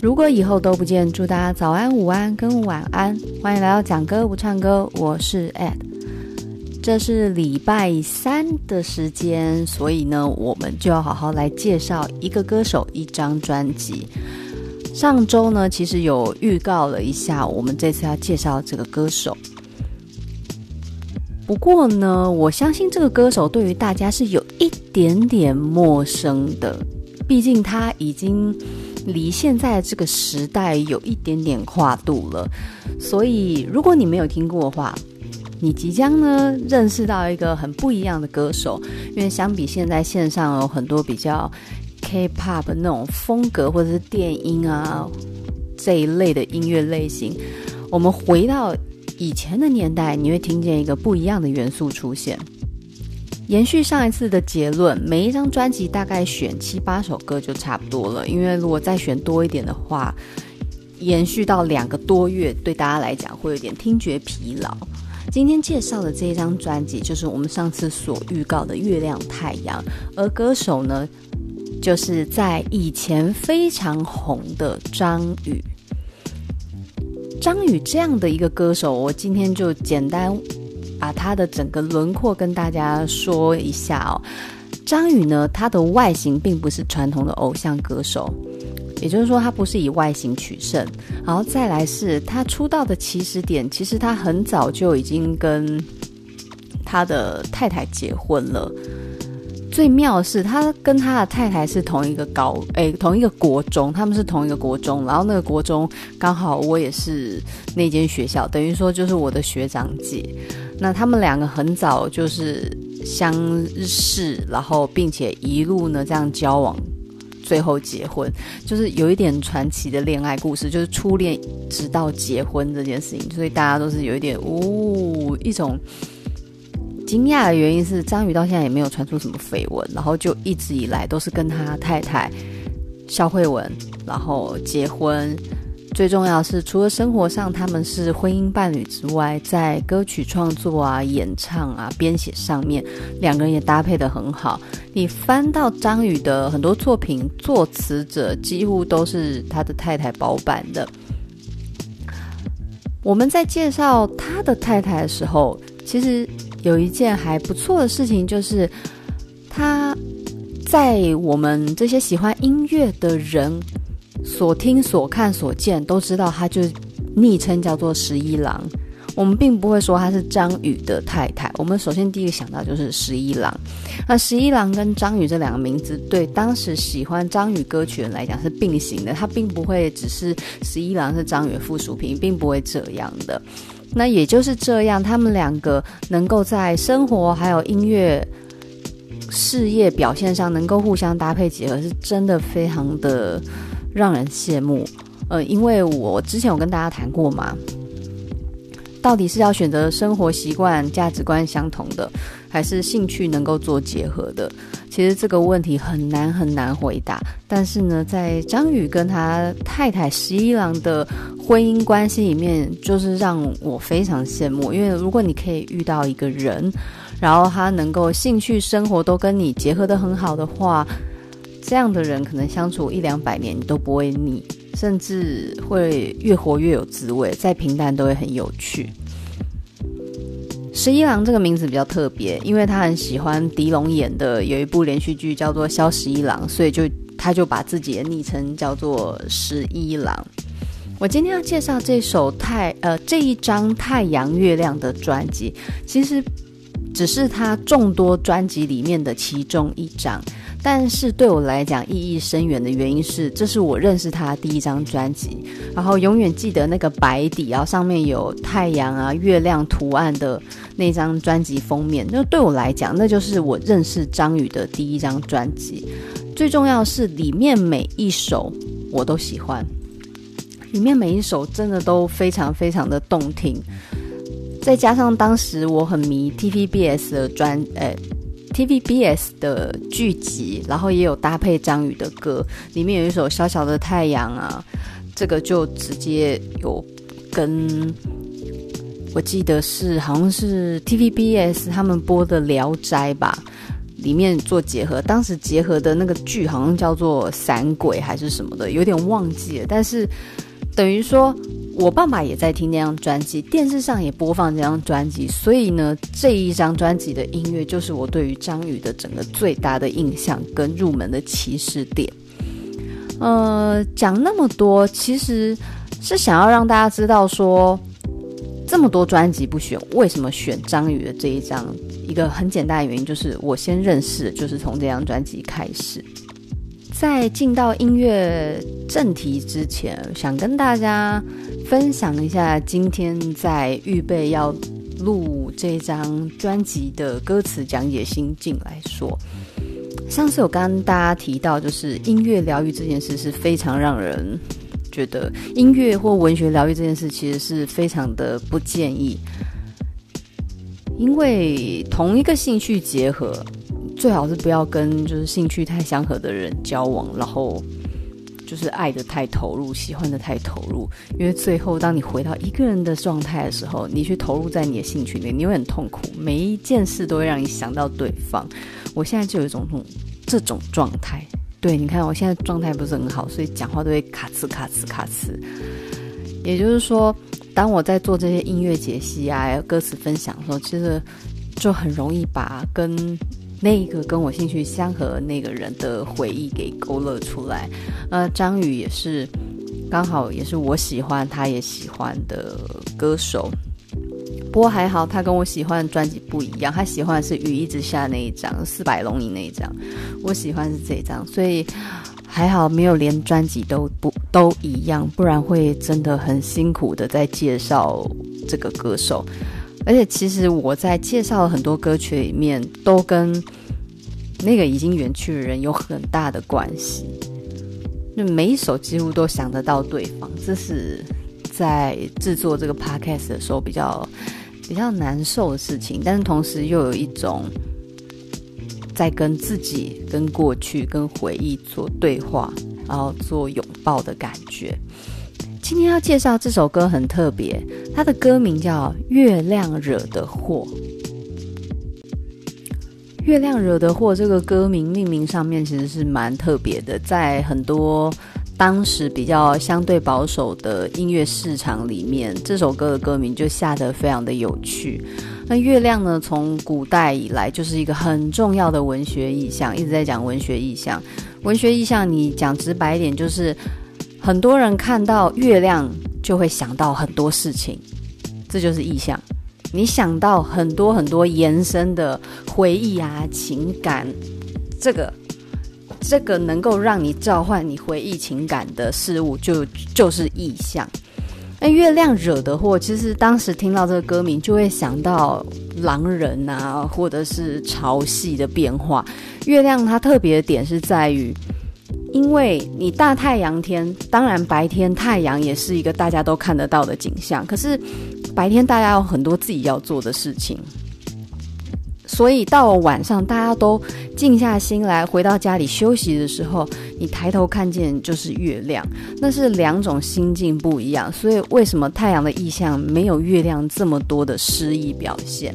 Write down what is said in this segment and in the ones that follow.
如果以后都不见，祝大家早安、午安跟晚安。欢迎来到讲歌不唱歌，我是 Ed。这是礼拜三的时间，所以呢，我们就要好好来介绍一个歌手、一张专辑。上周呢，其实有预告了一下，我们这次要介绍这个歌手。不过呢，我相信这个歌手对于大家是有一点点陌生的，毕竟他已经。离现在这个时代有一点点跨度了，所以如果你没有听过的话，你即将呢认识到一个很不一样的歌手。因为相比现在线上有很多比较 K-pop 那种风格或者是电音啊这一类的音乐类型，我们回到以前的年代，你会听见一个不一样的元素出现。延续上一次的结论，每一张专辑大概选七八首歌就差不多了。因为如果再选多一点的话，延续到两个多月，对大家来讲会有点听觉疲劳。今天介绍的这一张专辑，就是我们上次所预告的《月亮太阳》，而歌手呢，就是在以前非常红的张宇。张宇这样的一个歌手，我今天就简单。把他的整个轮廓跟大家说一下哦。张宇呢，他的外形并不是传统的偶像歌手，也就是说，他不是以外形取胜。然后再来是他出道的起始点，其实他很早就已经跟他的太太结婚了。最妙的是，他跟他的太太是同一个高，诶，同一个国中，他们是同一个国中。然后那个国中刚好我也是那间学校，等于说就是我的学长姐。那他们两个很早就是相识，然后并且一路呢这样交往，最后结婚，就是有一点传奇的恋爱故事，就是初恋直到结婚这件事情，所以大家都是有一点、哦、一种惊讶的原因是张宇到现在也没有传出什么绯闻，然后就一直以来都是跟他太太肖慧文然后结婚。最重要是，除了生活上他们是婚姻伴侣之外，在歌曲创作啊、演唱啊、编写上面，两个人也搭配得很好。你翻到张宇的很多作品，作词者几乎都是他的太太包办的。我们在介绍他的太太的时候，其实有一件还不错的事情，就是他在我们这些喜欢音乐的人。所听、所看、所见，都知道他就昵称叫做十一郎。我们并不会说他是张宇的太太。我们首先第一个想到就是十一郎。那十一郎跟张宇这两个名字，对当时喜欢张宇歌曲人来讲是并行的。他并不会只是十一郎是张宇的附属品，并不会这样的。那也就是这样，他们两个能够在生活还有音乐事业表现上能够互相搭配结合，是真的非常的。让人羡慕，呃，因为我之前有跟大家谈过嘛，到底是要选择生活习惯、价值观相同的，还是兴趣能够做结合的？其实这个问题很难很难回答。但是呢，在张宇跟他太太十一郎的婚姻关系里面，就是让我非常羡慕。因为如果你可以遇到一个人，然后他能够兴趣、生活都跟你结合得很好的话。这样的人可能相处一两百年都不会腻，甚至会越活越有滋味，再平淡都会很有趣。十一郎这个名字比较特别，因为他很喜欢狄龙演的有一部连续剧叫做《萧十一郎》，所以就他就把自己的昵称叫做十一郎。我今天要介绍这首太呃这一张太阳月亮的专辑，其实只是他众多专辑里面的其中一张。但是对我来讲意义深远的原因是，这是我认识他第一张专辑，然后永远记得那个白底，然后上面有太阳啊、月亮图案的那张专辑封面。那对我来讲，那就是我认识张宇的第一张专辑。最重要是里面每一首我都喜欢，里面每一首真的都非常非常的动听。再加上当时我很迷 TVBS 的专，诶 TVBS 的剧集，然后也有搭配张宇的歌，里面有一首《小小的太阳》啊，这个就直接有跟我记得是好像是 TVBS 他们播的《聊斋》吧，里面做结合。当时结合的那个剧好像叫做《散鬼》还是什么的，有点忘记了。但是等于说，我爸爸也在听那张专辑，电视上也播放这张专辑，所以呢，这一张专辑的音乐就是我对于张宇的整个最大的印象跟入门的起始点。呃，讲那么多，其实是想要让大家知道说，这么多专辑不选，为什么选张宇的这一张？一个很简单的原因就是，我先认识，就是从这张专辑开始。在进到音乐正题之前，想跟大家分享一下，今天在预备要录这张专辑的歌词讲解心境来说。上次有跟大家提到，就是音乐疗愈这件事是非常让人觉得音乐或文学疗愈这件事其实是非常的不建议，因为同一个兴趣结合，最好是不要跟就是兴趣太相合的人交往，然后就是爱得太投入，喜欢得太投入，因为最后当你回到一个人的状态的时候，你去投入在你的兴趣里面，你会很痛苦，每一件事都会让你想到对方。我现在就有一种这种状态，对，你看我现在状态不是很好，所以讲话都会卡词卡词卡词。也就是说，当我在做这些音乐解析啊、歌词分享的时候，其实就很容易把跟那一个跟我兴趣相合那个人的回忆给勾勒出来。呃，张宇也是刚好也是我喜欢，他也喜欢的歌手。不过还好，他跟我喜欢的专辑不一样。他喜欢的是雨一直下那一张，四百龙吟那一张。我喜欢是这一张，所以还好没有连专辑都不都一样，不然会真的很辛苦的在介绍这个歌手。而且其实我在介绍了很多歌曲里面，都跟那个已经远去的人有很大的关系。就每一首几乎都想得到对方，这是。在制作这个 podcast 的时候，比较比较难受的事情，但是同时又有一种在跟自己、跟过去、跟回忆做对话，然后做拥抱的感觉。今天要介绍这首歌很特别，它的歌名叫《月亮惹的祸》。月亮惹的祸这个歌名命名上面其实是蛮特别的，在很多。当时比较相对保守的音乐市场里面，这首歌的歌名就下得非常的有趣。那月亮呢，从古代以来就是一个很重要的文学意象，一直在讲文学意象。文学意象，你讲直白一点，就是很多人看到月亮就会想到很多事情，这就是意象。你想到很多很多延伸的回忆啊、情感，这个。这个能够让你召唤你回忆情感的事物就，就是意象。那月亮惹的祸，其实当时听到这个歌名，就会想到狼人啊，或者是潮汐的变化。月亮它特别的点是在于，因为你大太阳天，当然白天太阳也是一个大家都看得到的景象，可是白天大家有很多自己要做的事情。所以到了晚上，大家都静下心来，回到家里休息的时候，你抬头看见就是月亮，那是两种心境不一样。所以为什么太阳的意象没有月亮这么多的诗意表现？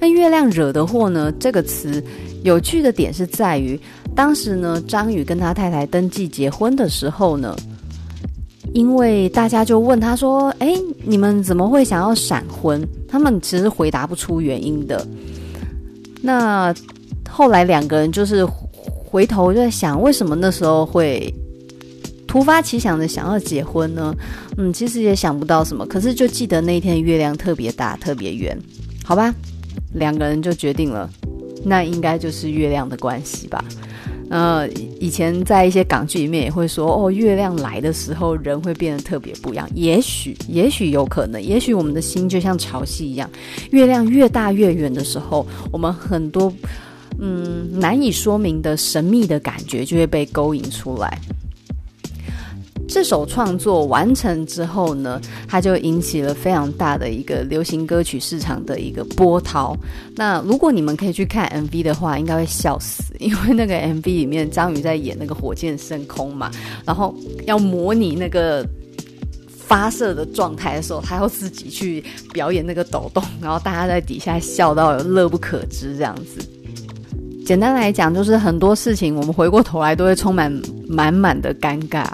那月亮惹的祸呢？这个词有趣的点是在于，当时呢，张宇跟他太太登记结婚的时候呢，因为大家就问他说：“诶，你们怎么会想要闪婚？”他们其实回答不出原因的。那后来两个人就是回头就在想，为什么那时候会突发奇想的想要结婚呢？嗯，其实也想不到什么，可是就记得那天月亮特别大，特别圆，好吧，两个人就决定了，那应该就是月亮的关系吧。呃，以前在一些港剧里面也会说，哦，月亮来的时候人会变得特别不一样。也许，也许有可能，也许我们的心就像潮汐一样，月亮越大越远的时候，我们很多嗯难以说明的神秘的感觉就会被勾引出来。这首创作完成之后呢，它就引起了非常大的一个流行歌曲市场的一个波涛。那如果你们可以去看 MV 的话，应该会笑死，因为那个 MV 里面张宇在演那个火箭升空嘛，然后要模拟那个发射的状态的时候，他要自己去表演那个抖动，然后大家在底下笑到乐不可支这样子。简单来讲，就是很多事情我们回过头来都会充满满满的尴尬。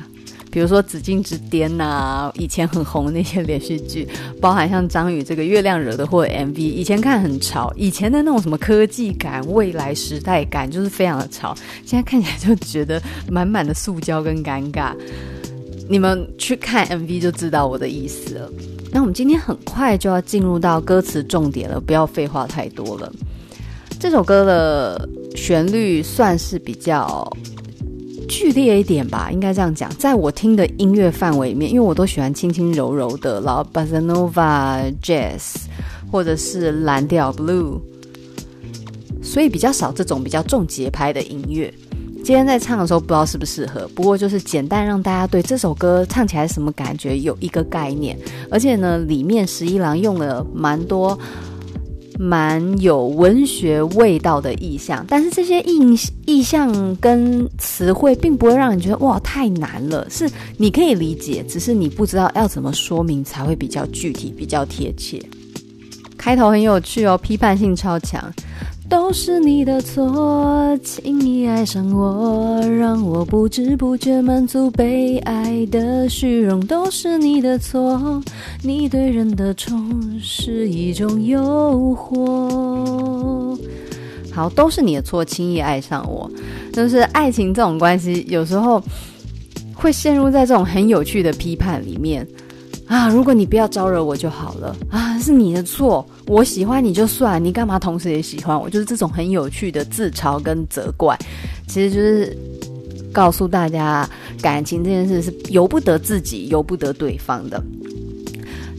比如说《紫禁之巅》呐，以前很红的那些连续剧，包含像张宇这个《月亮惹的祸》MV，以前看很潮，以前的那种什么科技感、未来时代感，就是非常的潮。现在看起来就觉得满满的塑胶跟尴尬。你们去看 MV 就知道我的意思了。那我们今天很快就要进入到歌词重点了，不要废话太多了。这首歌的旋律算是比较剧烈一点吧，应该这样讲。在我听的音乐范围里面，因为我都喜欢轻轻柔柔的，然后 Bossa Nova Jazz 或者是蓝调 Blue，所以比较少这种比较重节拍的音乐。今天在唱的时候不知道适不适合，不过就是简单让大家对这首歌唱起来什么感觉有一个概念。而且呢，里面十一郎用了蛮多。蛮有文学味道的意象，但是这些意意象跟词汇并不会让你觉得哇太难了，是你可以理解，只是你不知道要怎么说明才会比较具体、比较贴切。开头很有趣哦，批判性超强。都是你的错，轻易爱上我，让我不知不觉满足被爱的虚荣。都是你的错，你对人的宠是一种诱惑。好，都是你的错，轻易爱上我，就是爱情这种关系，有时候会陷入在这种很有趣的批判里面。啊！如果你不要招惹我就好了啊！是你的错，我喜欢你就算，你干嘛同时也喜欢我？就是这种很有趣的自嘲跟责怪，其实就是告诉大家，感情这件事是由不得自己，由不得对方的，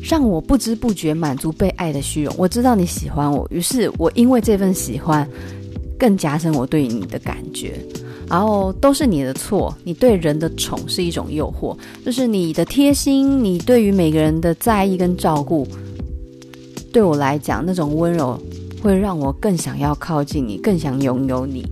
让我不知不觉满足被爱的虚荣。我知道你喜欢我，于是我因为这份喜欢，更加深我对你的感觉。然后都是你的错，你对人的宠是一种诱惑，就是你的贴心，你对于每个人的在意跟照顾，对我来讲那种温柔会让我更想要靠近你，更想拥有你。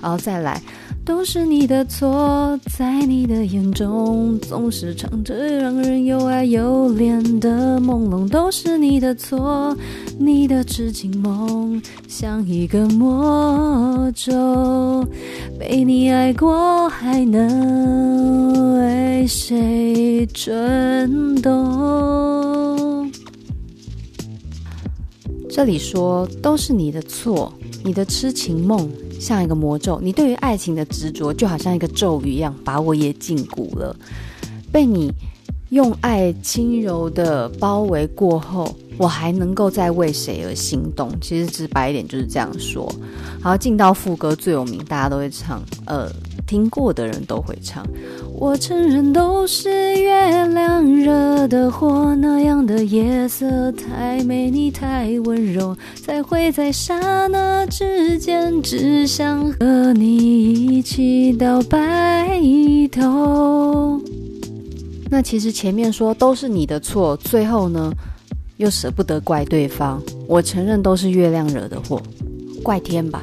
然后再来。都是你的错，在你的眼中总是藏着让人又爱又怜的朦胧。都是你的错，你的痴情梦像一个魔咒，被你爱过还能为谁转动？这里说都是你的错，你的痴情梦。像一个魔咒，你对于爱情的执着就好像一个咒语一样，把我也禁锢了。被你用爱轻柔的包围过后，我还能够再为谁而心动？其实直白一点就是这样说。好，进到副歌最有名，大家都会唱，呃，听过的人都会唱。我承认都是月亮惹的祸，那样的夜色太美，你太温柔，才会在刹那之间只想和你一起到白头。那其实前面说都是你的错，最后呢又舍不得怪对方。我承认都是月亮惹的祸，怪天吧，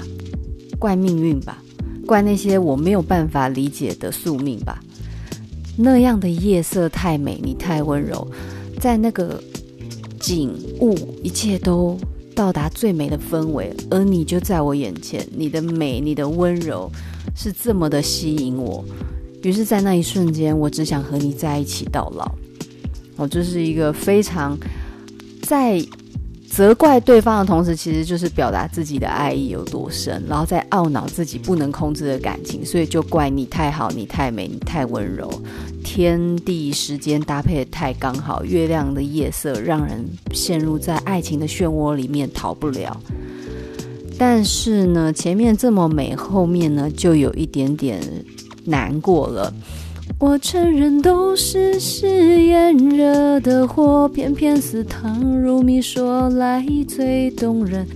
怪命运吧，怪那些我没有办法理解的宿命吧。那样的夜色太美，你太温柔，在那个景物，一切都到达最美的氛围，而你就在我眼前，你的美，你的温柔是这么的吸引我。于是，在那一瞬间，我只想和你在一起到老。我这是一个非常在。责怪对方的同时，其实就是表达自己的爱意有多深，然后再懊恼自己不能控制的感情，所以就怪你太好，你太美，你太温柔，天地时间搭配得太刚好，月亮的夜色让人陷入在爱情的漩涡里面逃不了。但是呢，前面这么美，后面呢就有一点点难过了。我承认都是誓言惹的祸，偏偏似糖如蜜，说来最动人。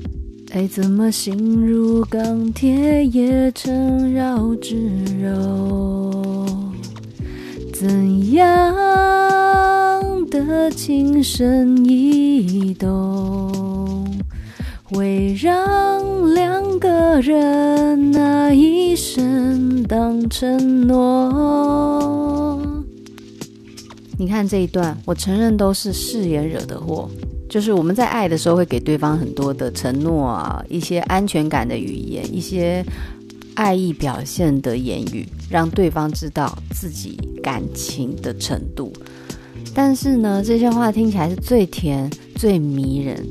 爱怎么心如钢铁，也成绕指柔。怎样的情深意动，会让两个人那一生当承诺？你看这一段，我承认都是誓言惹的祸，就是我们在爱的时候会给对方很多的承诺啊，一些安全感的语言，一些爱意表现的言语，让对方知道自己感情的程度。但是呢，这些话听起来是最甜、最迷人，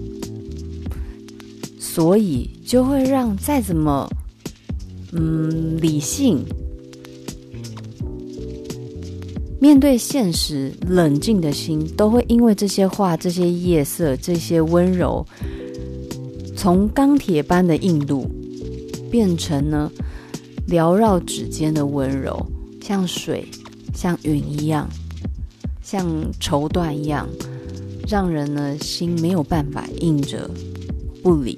所以就会让再怎么嗯理性。面对现实，冷静的心都会因为这些话、这些夜色、这些温柔，从钢铁般的硬度，变成呢缭绕指尖的温柔，像水、像云一样，像绸缎一样，让人呢心没有办法硬着不理。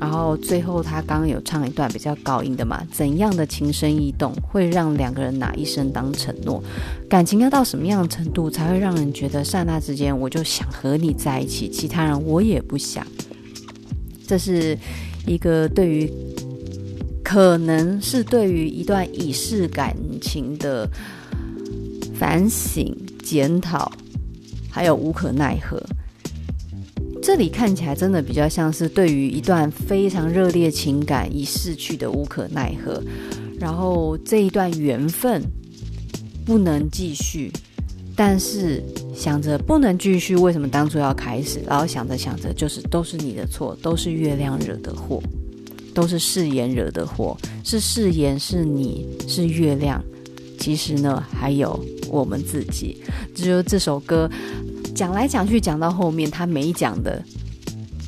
然后最后，他刚刚有唱一段比较高音的嘛？怎样的情深意动会让两个人拿一生当承诺？感情要到什么样的程度才会让人觉得刹那之间我就想和你在一起，其他人我也不想？这是一个对于可能是对于一段已逝感情的反省、检讨，还有无可奈何。这里看起来真的比较像是对于一段非常热烈情感已逝去的无可奈何，然后这一段缘分不能继续，但是想着不能继续，为什么当初要开始？然后想着想着，就是都是你的错，都是月亮惹的祸，都是誓言惹的祸，是誓言，是你是月亮，其实呢还有我们自己，只有这首歌。讲来讲去，讲到后面，他没讲的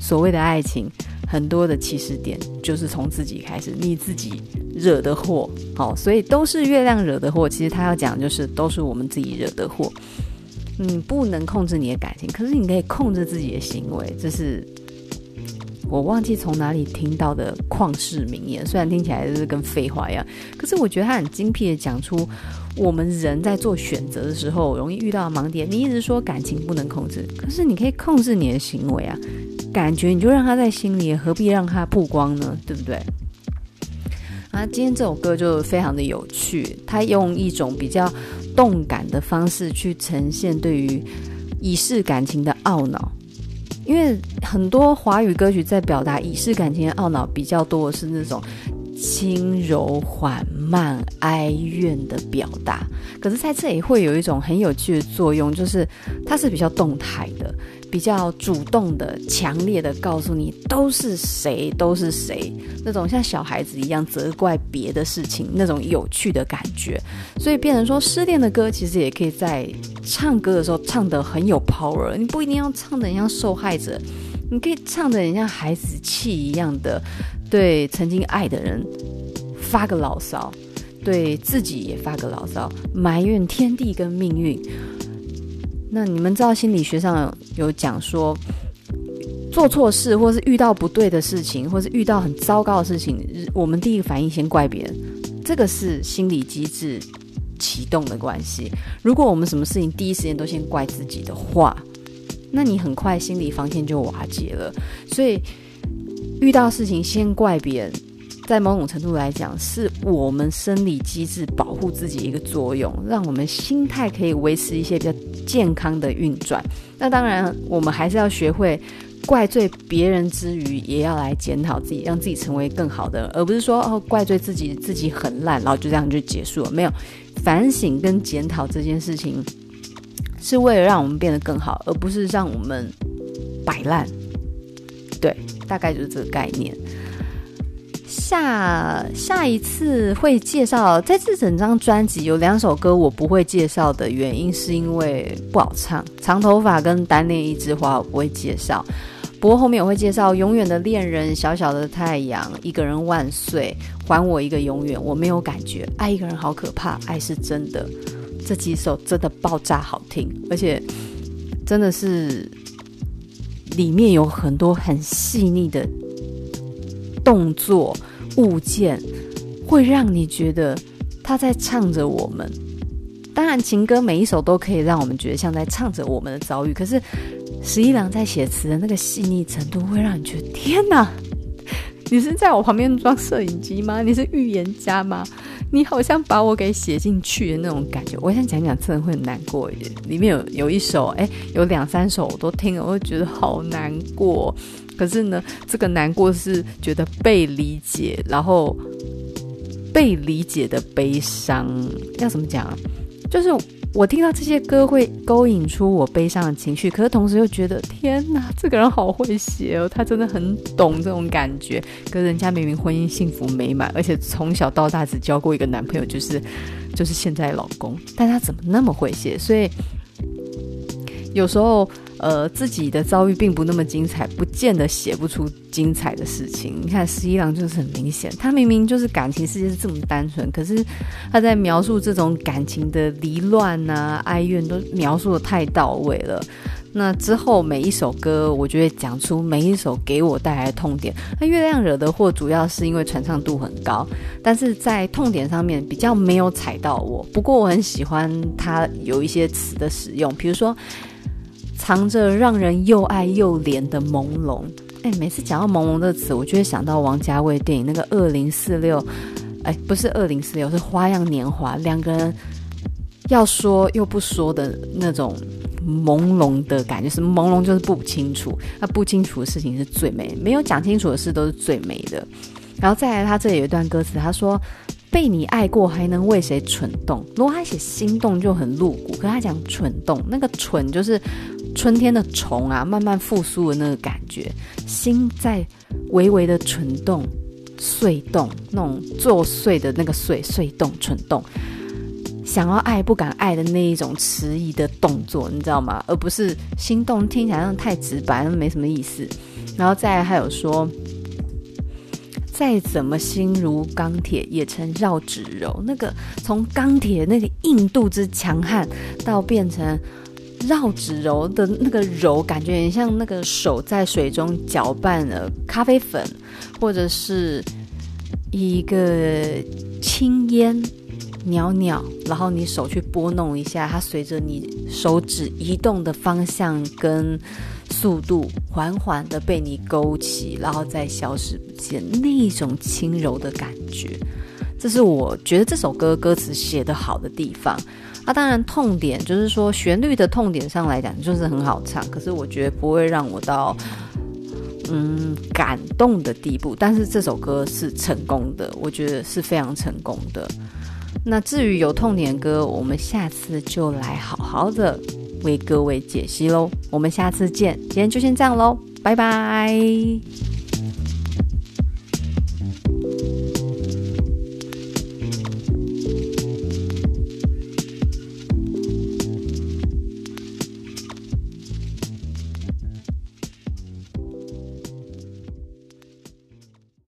所谓的爱情，很多的起始点就是从自己开始，你自己惹的祸。好，所以都是月亮惹的祸。其实他要讲就是都是我们自己惹的祸。你不能控制你的感情，可是你可以控制自己的行为。这是我忘记从哪里听到的旷世名言，虽然听起来就是跟废话一样，可是我觉得他很精辟的讲出。我们人在做选择的时候，容易遇到盲点。你一直说感情不能控制，可是你可以控制你的行为啊。感觉你就让他在心里，何必让他曝光呢？对不对？啊，今天这首歌就非常的有趣，他用一种比较动感的方式去呈现对于已逝感情的懊恼。因为很多华语歌曲在表达已逝感情的懊恼比较多的是那种。轻柔缓慢哀怨的表达，可是在这里会有一种很有趣的作用，就是它是比较动态的，比较主动的、强烈的告诉你都是谁，都是谁，那种像小孩子一样责怪别的事情那种有趣的感觉，所以变成说失恋的歌其实也可以在唱歌的时候唱得很有 power，你不一定要唱得像受害者。你可以唱得很像孩子气一样的，对曾经爱的人发个牢骚，对自己也发个牢骚，埋怨天地跟命运。那你们知道心理学上有讲说，做错事或是遇到不对的事情，或是遇到很糟糕的事情，我们第一个反应先怪别人，这个是心理机制启动的关系。如果我们什么事情第一时间都先怪自己的话，那你很快心理防线就瓦解了，所以遇到事情先怪别人，在某种程度来讲，是我们生理机制保护自己一个作用，让我们心态可以维持一些比较健康的运转。那当然，我们还是要学会怪罪别人之余，也要来检讨自己，让自己成为更好的，而不是说哦怪罪自己自己很烂，然后就这样就结束了。没有反省跟检讨这件事情。是为了让我们变得更好，而不是让我们 摆烂。对，大概就是这个概念。下下一次会介绍，在这整张专辑有两首歌我不会介绍的原因，是因为不好唱。长头发跟单恋一枝花我不会介绍，不过后面我会介绍《永远的恋人》、《小小的太阳》、《一个人万岁》、《还我一个永远》。我没有感觉，爱一个人好可怕，爱是真的。这几首真的爆炸好听，而且真的是里面有很多很细腻的动作物件，会让你觉得他在唱着我们。当然，情歌每一首都可以让我们觉得像在唱着我们的遭遇，可是十一郎在写词的那个细腻程度，会让你觉得天哪，你是在我旁边装摄影机吗？你是预言家吗？你好像把我给写进去的那种感觉。我想讲讲，真的会很难过一点。里面有有一首，哎，有两三首我都听了，我会觉得好难过。可是呢，这个难过是觉得被理解，然后被理解的悲伤。要怎么讲啊？就是。我听到这些歌会勾引出我悲伤的情绪，可是同时又觉得天哪，这个人好会写哦，他真的很懂这种感觉。可人家明明婚姻幸福美满，而且从小到大只交过一个男朋友，就是 就是现在老公，但他怎么那么会写？所以有时候。呃，自己的遭遇并不那么精彩，不见得写不出精彩的事情。你看十一郎就是很明显，他明明就是感情世界是这么单纯，可是他在描述这种感情的离乱啊、哀怨，都描述得太到位了。那之后每一首歌，我就会讲出每一首给我带来的痛点。那月亮惹的祸，主要是因为传唱度很高，但是在痛点上面比较没有踩到我。不过我很喜欢他有一些词的使用，比如说。藏着让人又爱又怜的朦胧，哎，每次讲到朦胧的词，我就会想到王家卫电影那个二零四六，哎，不是二零四六，是花样年华，两个人要说又不说的那种朦胧的感觉，是朦胧就是不清楚，那不清楚的事情是最美，没有讲清楚的事都是最美的。然后再来，他这里有一段歌词，他说。被你爱过，还能为谁蠢动？如果他写心动就很露骨，可他讲蠢动，那个蠢就是春天的虫啊，慢慢复苏的那个感觉，心在微微的蠢动、碎动，那种作祟的那个碎碎动、蠢动，想要爱不敢爱的那一种迟疑的动作，你知道吗？而不是心动，听起来像太直白，没什么意思。然后再还有说。再怎么心如钢铁，也成绕指柔。那个从钢铁那个硬度之强悍，到变成绕指柔的那个柔，感觉很像那个手在水中搅拌了咖啡粉，或者是一个轻烟袅袅，然后你手去拨弄一下，它随着你手指移动的方向跟。速度缓缓的被你勾起，然后再消失不见，那种轻柔的感觉，这是我觉得这首歌歌词写得好的地方。啊，当然痛点就是说旋律的痛点上来讲就是很好唱，可是我觉得不会让我到嗯感动的地步。但是这首歌是成功的，我觉得是非常成功的。那至于有痛点歌，我们下次就来好好的。为各位解析喽，我们下次见。今天就先这样喽，拜拜。